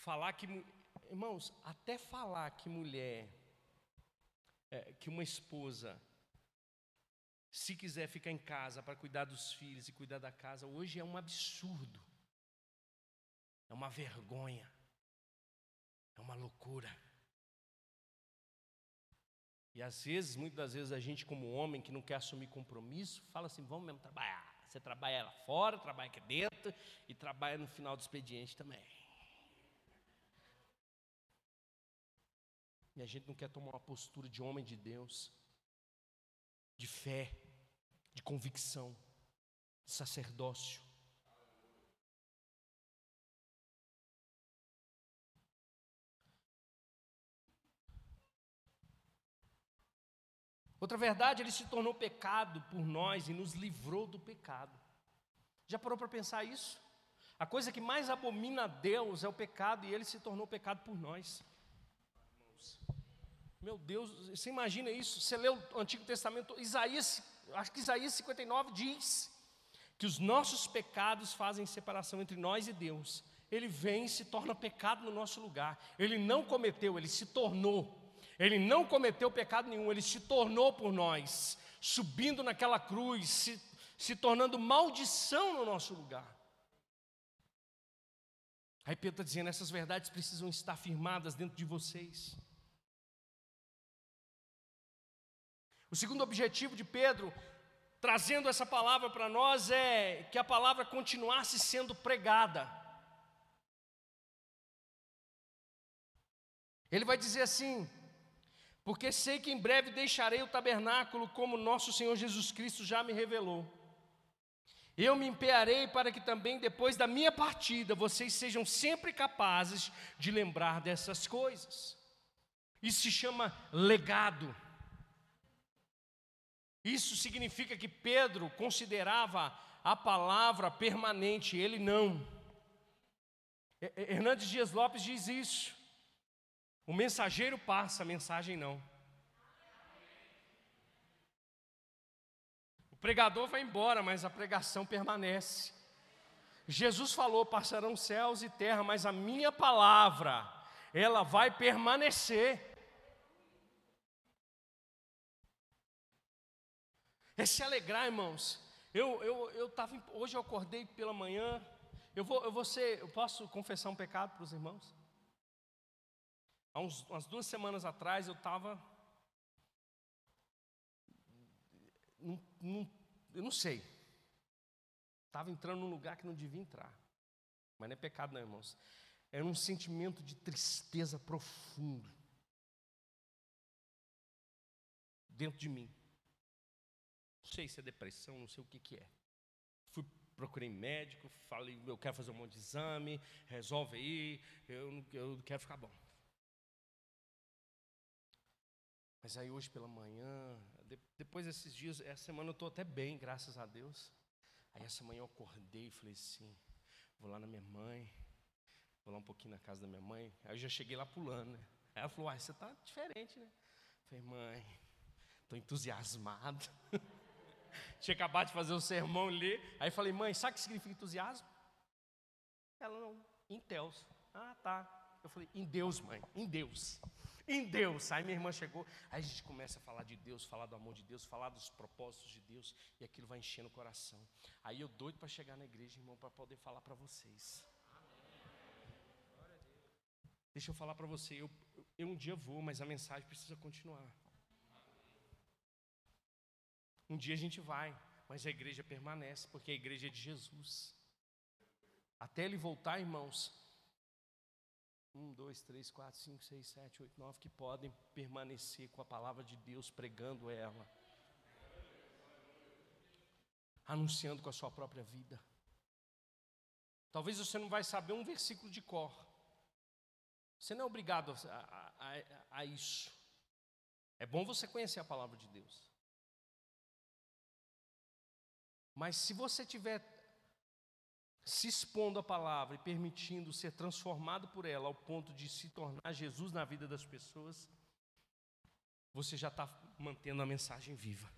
falar que, irmãos, até falar que mulher, é, que uma esposa se quiser ficar em casa para cuidar dos filhos e cuidar da casa, hoje é um absurdo, é uma vergonha, é uma loucura. E às vezes, muitas das vezes, a gente, como homem que não quer assumir compromisso, fala assim: vamos mesmo trabalhar. Você trabalha lá fora, trabalha aqui dentro e trabalha no final do expediente também. E a gente não quer tomar uma postura de homem de Deus, de fé, de convicção, de sacerdócio. Outra verdade, ele se tornou pecado por nós e nos livrou do pecado. Já parou para pensar isso? A coisa que mais abomina a Deus é o pecado e ele se tornou pecado por nós. Meu Deus, você imagina isso? Você lê o Antigo Testamento, Isaías, acho que Isaías 59 diz que os nossos pecados fazem separação entre nós e Deus. Ele vem e se torna pecado no nosso lugar. Ele não cometeu, ele se tornou. Ele não cometeu pecado nenhum, ele se tornou por nós, subindo naquela cruz, se, se tornando maldição no nosso lugar. Aí Pedro está dizendo: essas verdades precisam estar firmadas dentro de vocês. O segundo objetivo de Pedro, trazendo essa palavra para nós, é que a palavra continuasse sendo pregada. Ele vai dizer assim: porque sei que em breve deixarei o tabernáculo, como nosso Senhor Jesus Cristo já me revelou. Eu me empenharei para que também depois da minha partida vocês sejam sempre capazes de lembrar dessas coisas. Isso se chama legado. Isso significa que Pedro considerava a palavra permanente, ele não. Hernandes Dias Lopes diz isso. O mensageiro passa, a mensagem não. O pregador vai embora, mas a pregação permanece. Jesus falou: passarão céus e terra, mas a minha palavra, ela vai permanecer. É se alegrar, irmãos. Eu, eu, eu tava, hoje eu acordei pela manhã. Eu vou, eu vou ser, eu posso confessar um pecado para os irmãos? Há uns, umas duas semanas atrás eu estava. Eu não sei. Estava entrando num lugar que não devia entrar. Mas não é pecado, não, irmãos. Era um sentimento de tristeza profundo. Dentro de mim. Não sei se é depressão, não sei o que, que é. Fui, procurei médico, falei, eu quero fazer um monte de exame, resolve aí, eu, eu quero ficar bom. Mas aí hoje pela manhã, depois desses dias, essa semana eu estou até bem, graças a Deus. Aí essa manhã eu acordei e falei assim, vou lá na minha mãe, vou lá um pouquinho na casa da minha mãe. Aí eu já cheguei lá pulando, né? Aí ela falou, ah, você está diferente, né? Eu falei, mãe, estou entusiasmado. Tinha acabado de fazer o sermão ali. Aí falei, mãe, sabe o que significa entusiasmo? Ela não, em Deus. Ah, tá. Eu falei, em Deus, mãe, em Deus em Deus. Aí minha irmã chegou, aí a gente começa a falar de Deus, falar do amor de Deus, falar dos propósitos de Deus, e aquilo vai enchendo o coração. Aí eu doido para chegar na igreja, irmão, para poder falar para vocês. Deixa eu falar para você, eu, eu um dia vou, mas a mensagem precisa continuar. Um dia a gente vai, mas a igreja permanece, porque a igreja é de Jesus. Até ele voltar, irmãos, um, dois, três, quatro, cinco, seis, sete, oito, nove, que podem permanecer com a palavra de Deus, pregando ela, anunciando com a sua própria vida. Talvez você não vai saber um versículo de cor. Você não é obrigado a, a, a, a isso. É bom você conhecer a palavra de Deus. Mas se você tiver se expondo à palavra e permitindo ser transformado por ela ao ponto de se tornar Jesus na vida das pessoas, você já está mantendo a mensagem viva.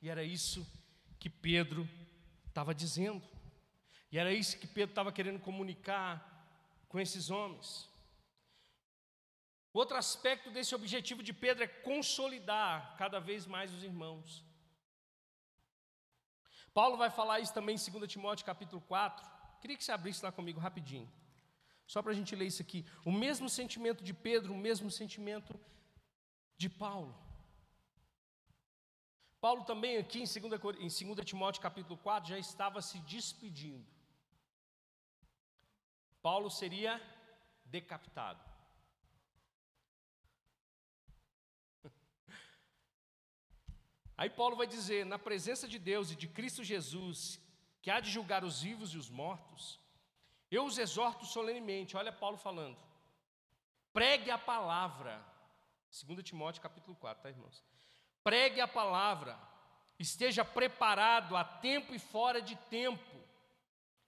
E era isso que Pedro estava dizendo. E era isso que Pedro estava querendo comunicar com esses homens. Outro aspecto desse objetivo de Pedro é consolidar cada vez mais os irmãos. Paulo vai falar isso também em 2 Timóteo capítulo 4. Queria que você abrisse lá comigo rapidinho. Só para a gente ler isso aqui. O mesmo sentimento de Pedro, o mesmo sentimento de Paulo. Paulo também aqui em 2, em 2 Timóteo capítulo 4 já estava se despedindo. Paulo seria decapitado. Aí Paulo vai dizer: na presença de Deus e de Cristo Jesus, que há de julgar os vivos e os mortos, eu os exorto solenemente, olha Paulo falando, pregue a palavra, 2 Timóteo capítulo 4, tá irmãos? Pregue a palavra, esteja preparado a tempo e fora de tempo,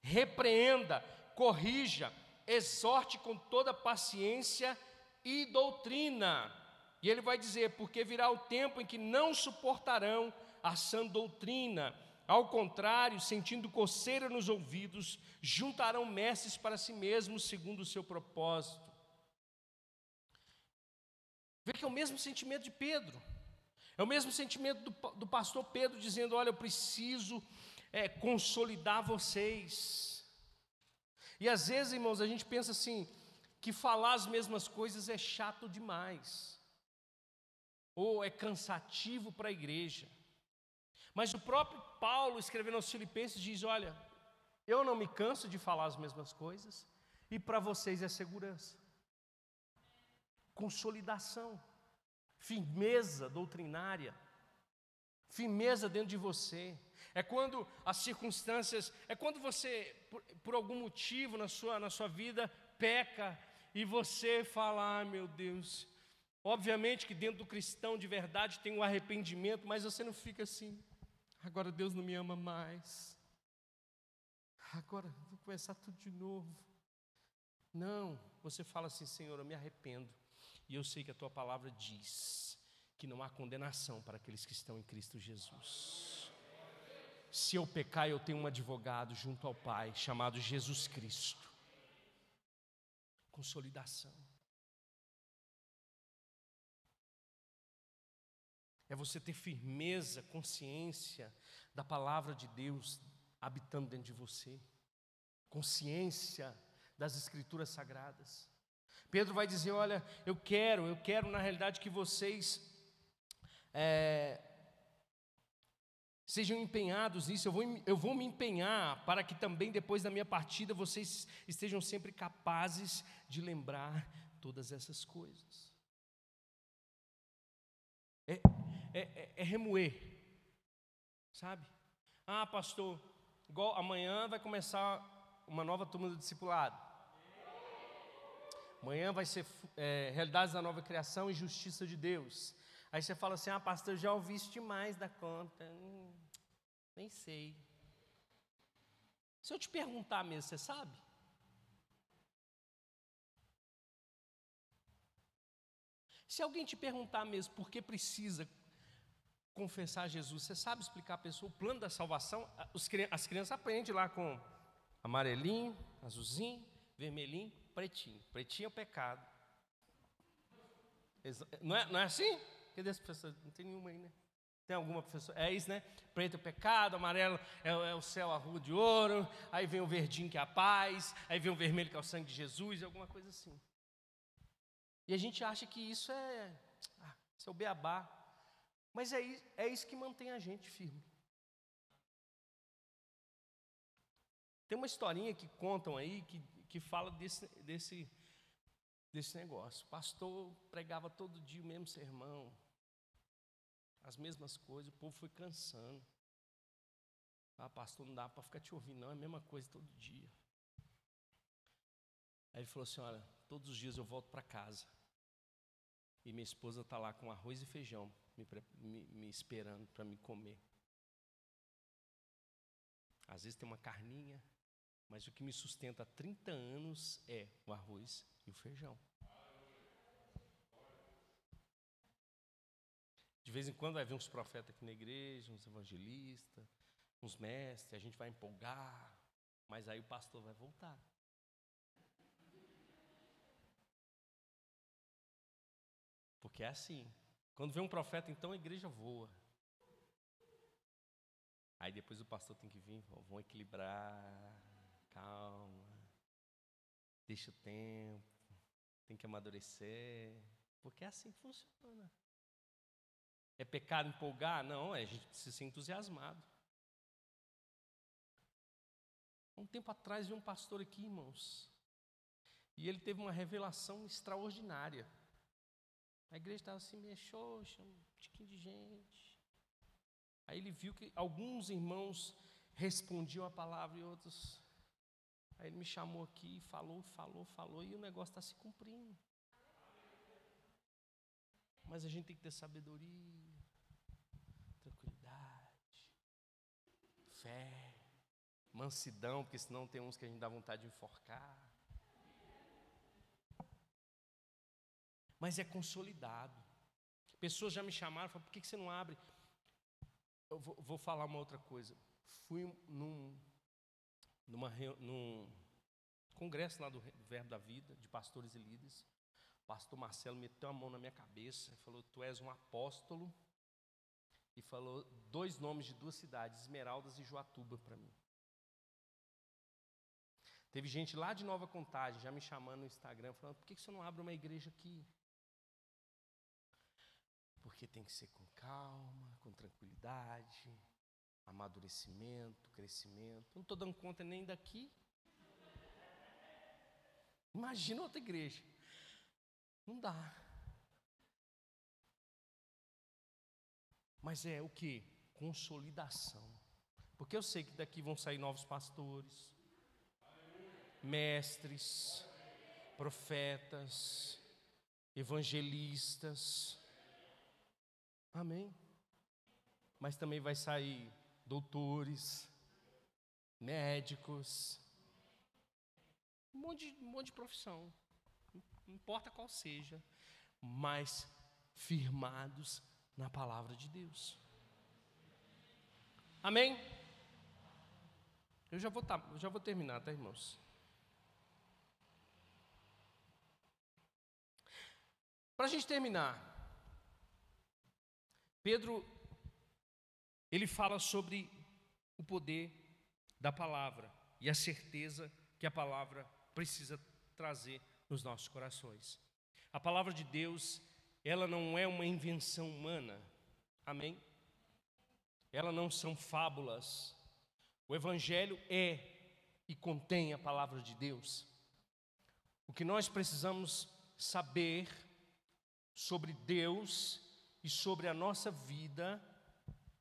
repreenda, corrija, exorte com toda paciência e doutrina. E ele vai dizer: porque virá o tempo em que não suportarão a sã doutrina. Ao contrário, sentindo coceira nos ouvidos, juntarão mestres para si mesmos, segundo o seu propósito. Vê que é o mesmo sentimento de Pedro, é o mesmo sentimento do, do pastor Pedro dizendo: Olha, eu preciso é, consolidar vocês. E às vezes, irmãos, a gente pensa assim, que falar as mesmas coisas é chato demais ou é cansativo para a igreja. Mas o próprio Paulo, escrevendo aos Filipenses, diz: Olha, eu não me canso de falar as mesmas coisas, e para vocês é segurança, consolidação, firmeza doutrinária, firmeza dentro de você. É quando as circunstâncias, é quando você, por, por algum motivo na sua, na sua vida, peca e você fala: ah, meu Deus, Obviamente que dentro do cristão de verdade tem um arrependimento, mas você não fica assim. Agora Deus não me ama mais. Agora vou começar tudo de novo. Não, você fala assim, Senhor, eu me arrependo. E eu sei que a tua palavra diz que não há condenação para aqueles que estão em Cristo Jesus. Se eu pecar, eu tenho um advogado junto ao Pai, chamado Jesus Cristo. Consolidação. É você ter firmeza, consciência da palavra de Deus habitando dentro de você, consciência das Escrituras sagradas. Pedro vai dizer: Olha, eu quero, eu quero na realidade que vocês é, sejam empenhados nisso, eu vou, eu vou me empenhar para que também depois da minha partida vocês estejam sempre capazes de lembrar todas essas coisas. É, é, é, é remoer, sabe? Ah, pastor, igual amanhã vai começar uma nova turma do discipulado. Amanhã vai ser é, Realidades da Nova Criação e Justiça de Deus. Aí você fala assim: Ah, pastor, já ouvi isso demais da conta. Hum, nem sei. Se eu te perguntar mesmo, você sabe? Se alguém te perguntar mesmo por que precisa confessar Jesus, você sabe explicar a pessoa o plano da salvação? As crianças aprendem lá com amarelinho, azulzinho, vermelhinho, pretinho. Pretinho é o pecado. Não é, não é assim? Cadê esse professor? Não tem nenhuma aí, né? Tem alguma professora? É isso, né? Preto é o pecado, amarelo é, é, o céu, a rua de ouro, aí vem o verdinho que é a paz, aí vem o vermelho que é o sangue de Jesus, alguma coisa assim. E a gente acha que isso é, ah, isso é o beabá. Mas é, é isso que mantém a gente firme. Tem uma historinha que contam aí que, que fala desse, desse, desse negócio. O pastor pregava todo dia o mesmo sermão, as mesmas coisas, o povo foi cansando. Ah, pastor, não dá para ficar te ouvindo, não, é a mesma coisa todo dia. Aí ele falou assim: olha, todos os dias eu volto para casa. E minha esposa está lá com arroz e feijão me, me, me esperando para me comer. Às vezes tem uma carninha, mas o que me sustenta há 30 anos é o arroz e o feijão. De vez em quando vai vir uns profetas aqui na igreja, uns evangelistas, uns mestres, a gente vai empolgar, mas aí o pastor vai voltar. Porque é assim. Quando vem um profeta, então a igreja voa. Aí depois o pastor tem que vir, vão equilibrar, calma, deixa o tempo, tem que amadurecer, porque é assim que funciona. É pecado empolgar? Não, é, a gente precisa ser entusiasmado. Um tempo atrás vi um pastor aqui, irmãos, e ele teve uma revelação extraordinária. A igreja estava assim, meio xoxa, um tiquinho de gente. Aí ele viu que alguns irmãos respondiam a palavra e outros. Aí ele me chamou aqui, falou, falou, falou, e o negócio está se cumprindo. Mas a gente tem que ter sabedoria, tranquilidade, fé, mansidão, porque senão tem uns que a gente dá vontade de enforcar. Mas é consolidado. Pessoas já me chamaram, falaram, por que você não abre? Eu vou, vou falar uma outra coisa. Fui num, numa, num congresso lá do Verbo da Vida, de pastores e líderes pastor Marcelo meteu a mão na minha cabeça e falou: Tu és um apóstolo. E falou dois nomes de duas cidades, Esmeraldas e Joatuba, para mim. Teve gente lá de Nova Contagem já me chamando no Instagram, falando: Por que você não abre uma igreja aqui? Porque tem que ser com calma, com tranquilidade, amadurecimento, crescimento. Não estou dando conta nem daqui. Imagina outra igreja. Não dá. Mas é o que? Consolidação. Porque eu sei que daqui vão sair novos pastores, mestres, profetas, evangelistas. Amém. Mas também vai sair doutores, médicos, um monte um monte de profissão não importa qual seja, mas firmados na palavra de Deus. Amém? Eu já vou, tá, já vou terminar, tá, irmãos? Para a gente terminar, Pedro, ele fala sobre o poder da palavra e a certeza que a palavra precisa trazer nos nossos corações. A palavra de Deus, ela não é uma invenção humana. Amém? Ela não são fábulas. O evangelho é e contém a palavra de Deus. O que nós precisamos saber sobre Deus e sobre a nossa vida,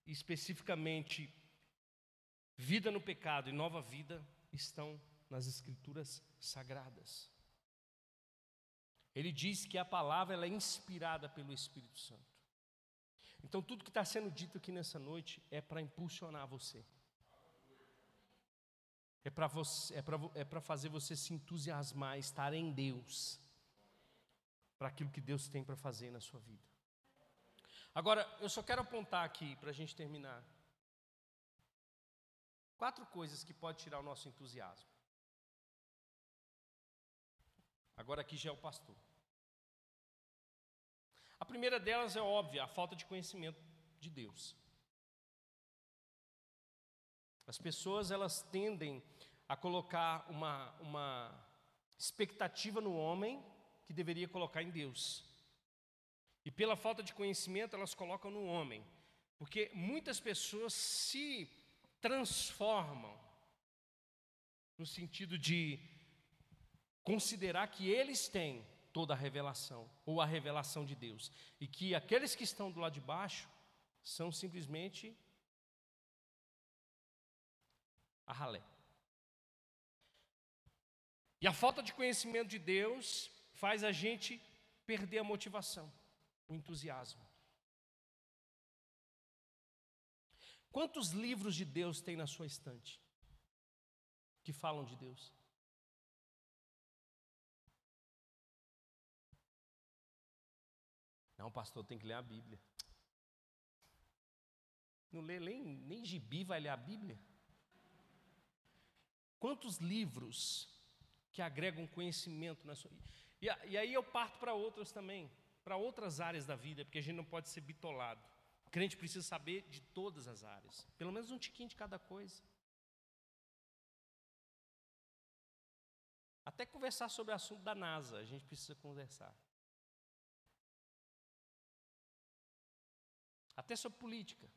especificamente vida no pecado e nova vida, estão nas escrituras sagradas. Ele diz que a palavra ela é inspirada pelo Espírito Santo. Então, tudo que está sendo dito aqui nessa noite é para impulsionar você. É para é é fazer você se entusiasmar, estar em Deus, para aquilo que Deus tem para fazer na sua vida. Agora, eu só quero apontar aqui, para a gente terminar, quatro coisas que pode tirar o nosso entusiasmo. Agora aqui já é o pastor. A primeira delas é óbvia, a falta de conhecimento de Deus. As pessoas elas tendem a colocar uma, uma expectativa no homem que deveria colocar em Deus. E pela falta de conhecimento elas colocam no homem, porque muitas pessoas se transformam no sentido de considerar que eles têm toda a revelação, ou a revelação de Deus, e que aqueles que estão do lado de baixo são simplesmente a ralé. E a falta de conhecimento de Deus faz a gente perder a motivação, o entusiasmo. Quantos livros de Deus tem na sua estante que falam de Deus? Não, pastor, tem que ler a Bíblia. Não lê nem, nem gibi, vai ler a Bíblia? Quantos livros que agregam conhecimento na sua? E, e aí eu parto para outras também, para outras áreas da vida, porque a gente não pode ser bitolado. O crente precisa saber de todas as áreas, pelo menos um tiquinho de cada coisa. Até conversar sobre o assunto da NASA, a gente precisa conversar. Até sobre política.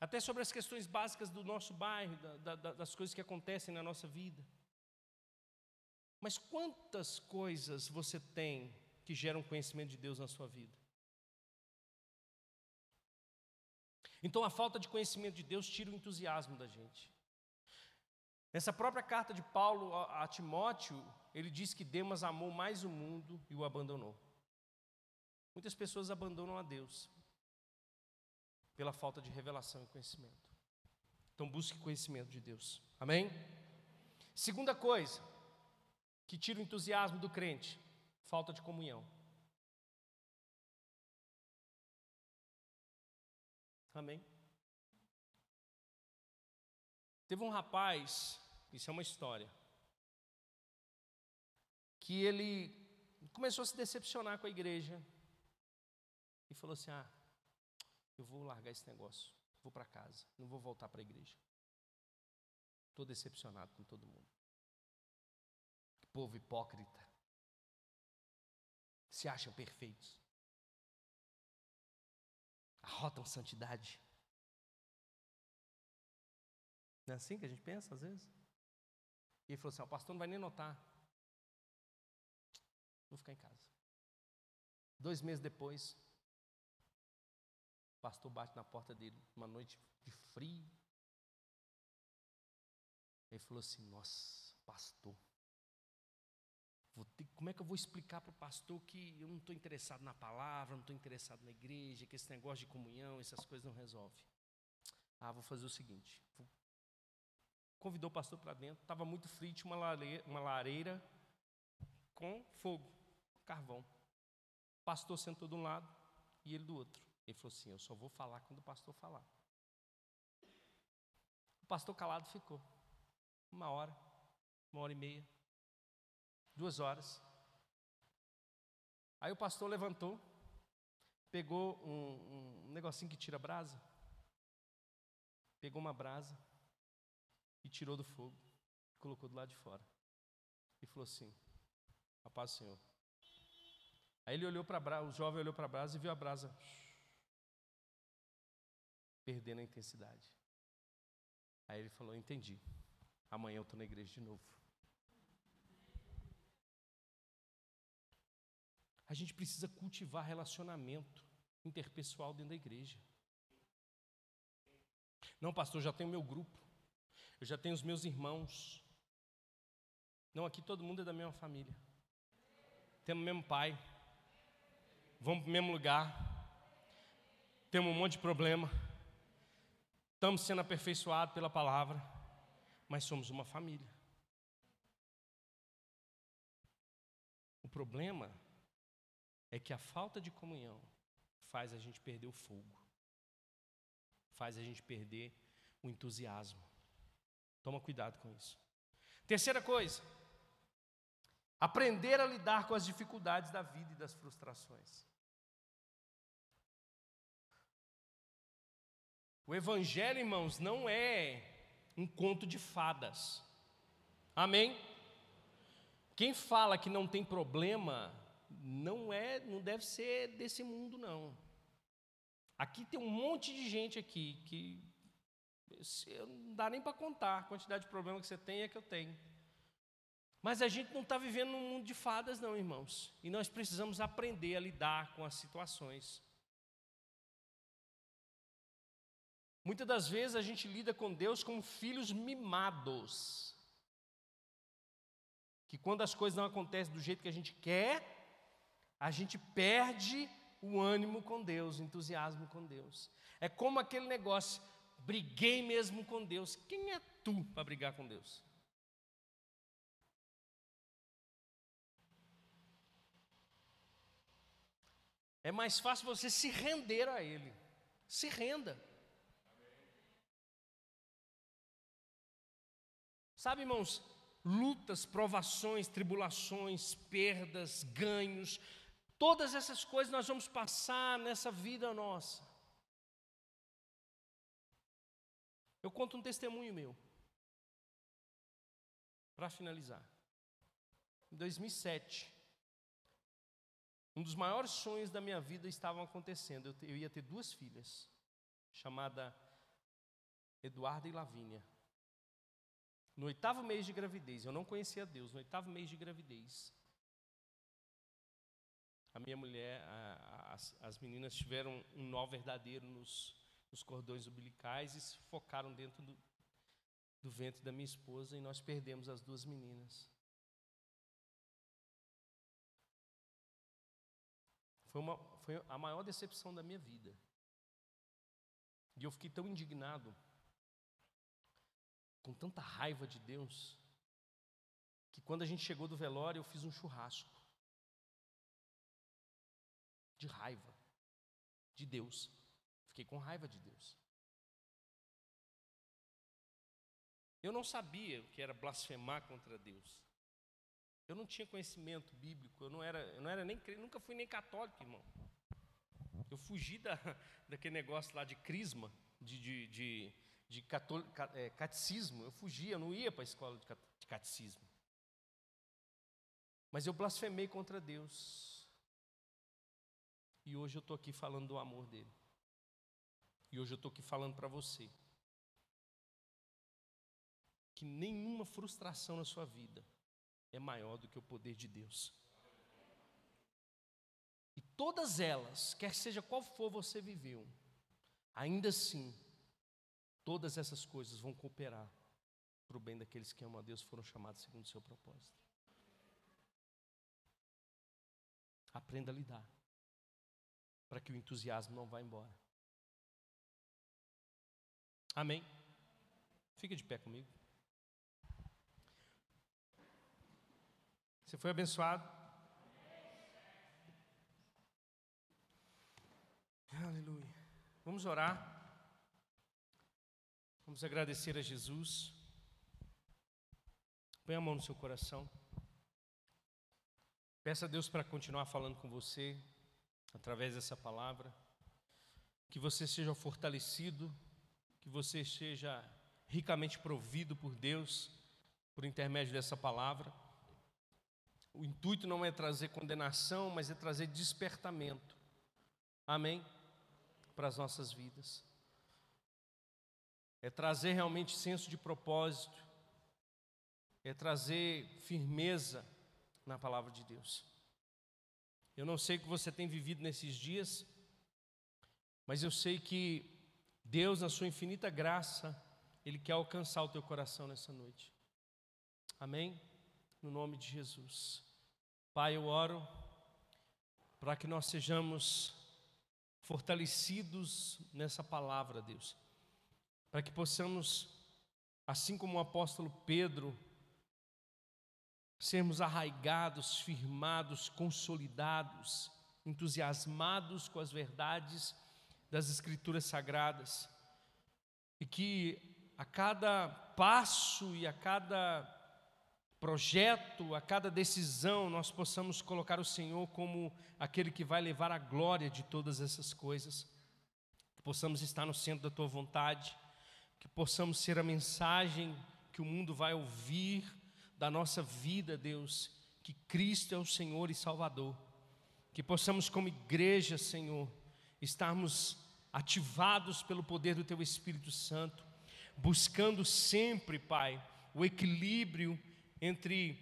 Até sobre as questões básicas do nosso bairro, da, da, das coisas que acontecem na nossa vida. Mas quantas coisas você tem que geram conhecimento de Deus na sua vida? Então a falta de conhecimento de Deus tira o entusiasmo da gente. Nessa própria carta de Paulo a, Timóteo, ele diz que Demas amou mais o mundo e o abandonou. Muitas pessoas abandonam a Deus pela falta de revelação e conhecimento. Então busque conhecimento de Deus. Amém? Segunda coisa que tira o entusiasmo do crente, falta de comunhão. Amém? Teve um rapaz, isso é uma história, que ele começou a se decepcionar com a igreja e falou assim: Ah, eu vou largar esse negócio, vou para casa, não vou voltar para a igreja. Estou decepcionado com todo mundo. Que povo hipócrita. Se acham perfeitos arrotam santidade. Não é assim que a gente pensa às vezes? E ele falou assim: o pastor não vai nem notar. Vou ficar em casa. Dois meses depois, o pastor bate na porta dele, uma noite de frio. Ele falou assim: Nossa, pastor, ter, como é que eu vou explicar para o pastor que eu não estou interessado na palavra, não estou interessado na igreja, que esse negócio de comunhão, essas coisas não resolve? Ah, vou fazer o seguinte. Convidou o pastor para dentro, estava muito frio, tinha uma lareira, uma lareira com fogo, carvão. O pastor sentou de um lado e ele do outro. Ele falou assim: Eu só vou falar quando o pastor falar. O pastor calado ficou. Uma hora, uma hora e meia duas horas. Aí o pastor levantou, pegou um, um negocinho que tira brasa, pegou uma brasa e tirou do fogo, colocou do lado de fora e falou assim: A paz do Senhor. Aí ele olhou para a brasa, o jovem olhou para a brasa e viu a brasa perdendo a intensidade. Aí ele falou: Entendi. Amanhã eu estou na igreja de novo. A gente precisa cultivar relacionamento interpessoal dentro da igreja. Não, pastor, eu já tenho meu grupo. Eu já tenho os meus irmãos. Não, aqui todo mundo é da mesma família. Temos o mesmo pai. Vamos para o mesmo lugar. Temos um monte de problema. Estamos sendo aperfeiçoados pela palavra. Mas somos uma família. O problema é que a falta de comunhão faz a gente perder o fogo, faz a gente perder o entusiasmo. Toma cuidado com isso. Terceira coisa, aprender a lidar com as dificuldades da vida e das frustrações. O Evangelho, irmãos, não é um conto de fadas. Amém? Quem fala que não tem problema não é, não deve ser desse mundo não. Aqui tem um monte de gente aqui que não dá nem para contar a quantidade de problema que você tem é que eu tenho. Mas a gente não está vivendo num mundo de fadas, não, irmãos. E nós precisamos aprender a lidar com as situações. Muitas das vezes a gente lida com Deus como filhos mimados. Que quando as coisas não acontecem do jeito que a gente quer, a gente perde o ânimo com Deus, o entusiasmo com Deus. É como aquele negócio, briguei mesmo com Deus. Quem é tu para brigar com Deus? É mais fácil você se render a Ele. Se renda. Sabe, irmãos, lutas, provações, tribulações, perdas, ganhos, Todas essas coisas nós vamos passar nessa vida nossa. Eu conto um testemunho meu. Para finalizar. Em 2007, um dos maiores sonhos da minha vida estavam acontecendo. Eu, eu ia ter duas filhas, chamada Eduarda e Lavínia. No oitavo mês de gravidez, eu não conhecia Deus, no oitavo mês de gravidez, a minha mulher, a, as, as, meninas tiveram um nó verdadeiro nos, nos cordões umbilicais e se focaram dentro do, do ventre da minha esposa e nós perdemos as duas meninas. Foi, uma, foi a maior decepção da minha vida. E eu fiquei tão indignado, com tanta raiva de Deus, que quando a gente chegou do velório, eu fiz um churrasco. De raiva de Deus. Fiquei com raiva de Deus. Eu não sabia o que era blasfemar contra Deus. Eu não tinha conhecimento bíblico, eu não era, eu não era nem nunca fui nem católico, irmão. Eu fugi da, daquele negócio lá de crisma, de, de, de, de catol, é, catecismo. Eu fugia, eu não ia para a escola de catecismo. Mas eu blasfemei contra Deus. E hoje eu estou aqui falando do amor dele. E hoje eu estou aqui falando para você. Que nenhuma frustração na sua vida é maior do que o poder de Deus. E todas elas, quer seja qual for você viveu, ainda assim, todas essas coisas vão cooperar para o bem daqueles que amam a Deus foram chamados segundo o seu propósito. Aprenda a lidar, para que o entusiasmo não vá embora. Amém? Fica de pé comigo. Você foi abençoado? Aleluia. Vamos orar. Vamos agradecer a Jesus. Põe a mão no seu coração. Peça a Deus para continuar falando com você através dessa palavra. Que você seja fortalecido, que você seja ricamente provido por Deus por intermédio dessa palavra. O intuito não é trazer condenação, mas é trazer despertamento. Amém? Para as nossas vidas. É trazer realmente senso de propósito. É trazer firmeza na palavra de Deus. Eu não sei o que você tem vivido nesses dias, mas eu sei que Deus, na sua infinita graça, Ele quer alcançar o teu coração nessa noite. Amém? no nome de Jesus. Pai, eu oro para que nós sejamos fortalecidos nessa palavra, Deus, para que possamos, assim como o apóstolo Pedro, sermos arraigados, firmados, consolidados, entusiasmados com as verdades das Escrituras Sagradas, e que a cada passo e a cada projeto, a cada decisão, nós possamos colocar o Senhor como aquele que vai levar a glória de todas essas coisas, que possamos estar no centro da tua vontade, que possamos ser a mensagem que o mundo vai ouvir da nossa vida, Deus, que Cristo é o Senhor e Salvador, que possamos, como igreja, Senhor, estarmos ativados pelo poder do Teu Espírito Santo, buscando sempre, Pai, o equilíbrio entre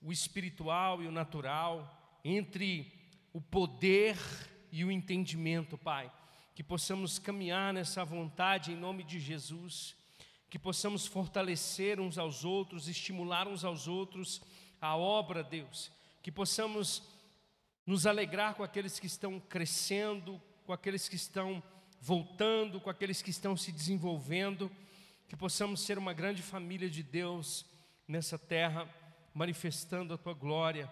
o espiritual e o natural, entre o poder e o entendimento, Pai. Que possamos caminhar nessa vontade em nome de Jesus, que possamos fortalecer uns aos outros, estimular uns aos outros a obra, Deus, que possamos nos alegrar com aqueles que estão crescendo, com aqueles que estão voltando, com aqueles que estão se desenvolvendo, que possamos ser uma grande família de Deus nessa terra, manifestando a tua glória